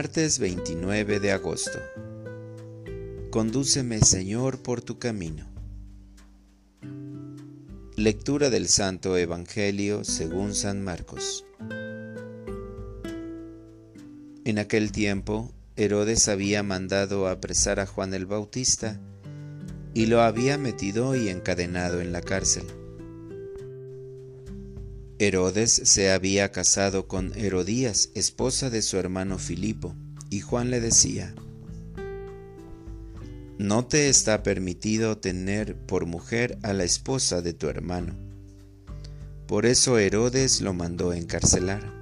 Martes 29 de agosto. Condúceme, Señor, por tu camino. Lectura del Santo Evangelio según San Marcos. En aquel tiempo, Herodes había mandado apresar a Juan el Bautista y lo había metido y encadenado en la cárcel. Herodes se había casado con Herodías, esposa de su hermano Filipo, y Juan le decía, No te está permitido tener por mujer a la esposa de tu hermano. Por eso Herodes lo mandó encarcelar.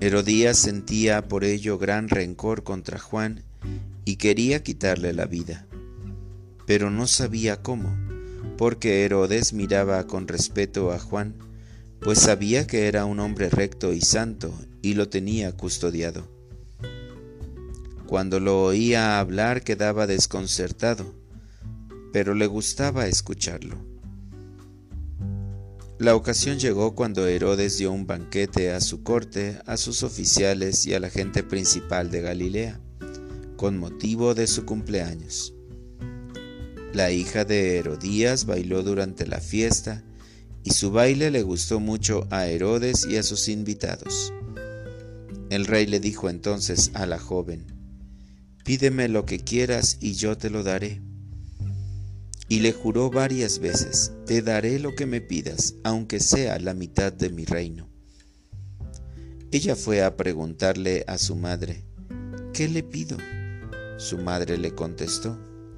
Herodías sentía por ello gran rencor contra Juan y quería quitarle la vida, pero no sabía cómo porque Herodes miraba con respeto a Juan, pues sabía que era un hombre recto y santo y lo tenía custodiado. Cuando lo oía hablar quedaba desconcertado, pero le gustaba escucharlo. La ocasión llegó cuando Herodes dio un banquete a su corte, a sus oficiales y a la gente principal de Galilea, con motivo de su cumpleaños. La hija de Herodías bailó durante la fiesta, y su baile le gustó mucho a Herodes y a sus invitados. El rey le dijo entonces a la joven, Pídeme lo que quieras y yo te lo daré. Y le juró varias veces, Te daré lo que me pidas, aunque sea la mitad de mi reino. Ella fue a preguntarle a su madre, ¿qué le pido? Su madre le contestó,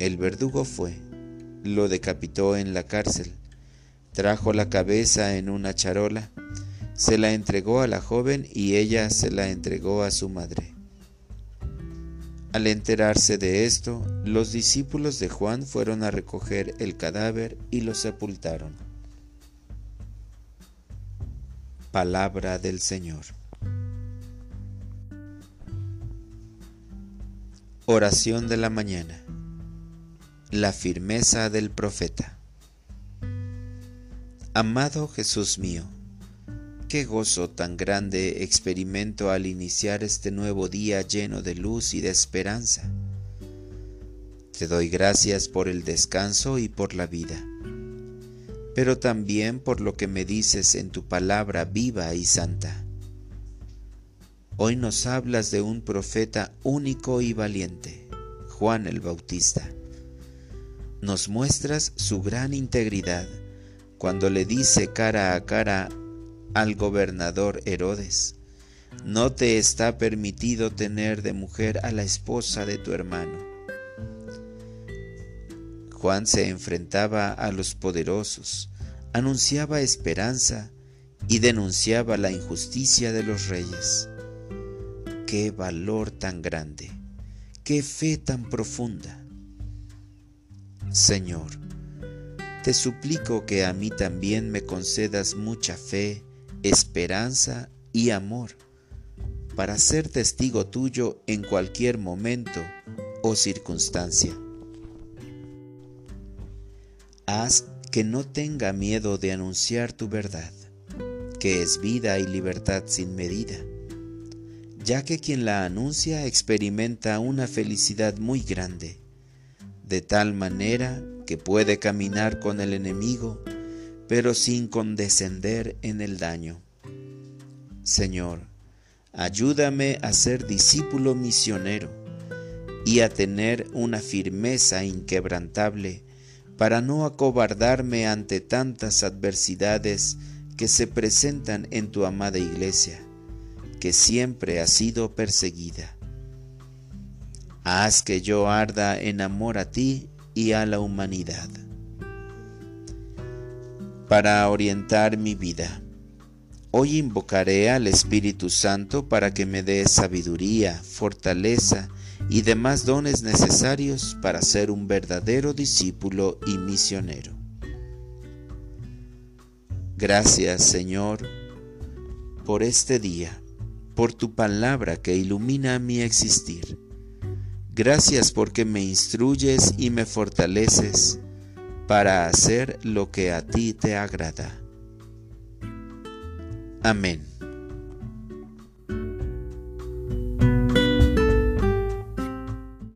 El verdugo fue, lo decapitó en la cárcel, trajo la cabeza en una charola, se la entregó a la joven y ella se la entregó a su madre. Al enterarse de esto, los discípulos de Juan fueron a recoger el cadáver y lo sepultaron. Palabra del Señor. Oración de la mañana la firmeza del profeta. Amado Jesús mío, qué gozo tan grande experimento al iniciar este nuevo día lleno de luz y de esperanza. Te doy gracias por el descanso y por la vida, pero también por lo que me dices en tu palabra viva y santa. Hoy nos hablas de un profeta único y valiente, Juan el Bautista nos muestras su gran integridad cuando le dice cara a cara al gobernador Herodes, no te está permitido tener de mujer a la esposa de tu hermano. Juan se enfrentaba a los poderosos, anunciaba esperanza y denunciaba la injusticia de los reyes. Qué valor tan grande, qué fe tan profunda. Señor, te suplico que a mí también me concedas mucha fe, esperanza y amor para ser testigo tuyo en cualquier momento o circunstancia. Haz que no tenga miedo de anunciar tu verdad, que es vida y libertad sin medida, ya que quien la anuncia experimenta una felicidad muy grande de tal manera que puede caminar con el enemigo, pero sin condescender en el daño. Señor, ayúdame a ser discípulo misionero y a tener una firmeza inquebrantable para no acobardarme ante tantas adversidades que se presentan en tu amada iglesia, que siempre ha sido perseguida. Haz que yo arda en amor a ti y a la humanidad. Para orientar mi vida, Hoy invocaré al Espíritu Santo para que me dé sabiduría, fortaleza y demás dones necesarios para ser un verdadero discípulo y misionero. Gracias, Señor, por este día, por tu palabra que ilumina mi existir. Gracias porque me instruyes y me fortaleces para hacer lo que a ti te agrada. Amén.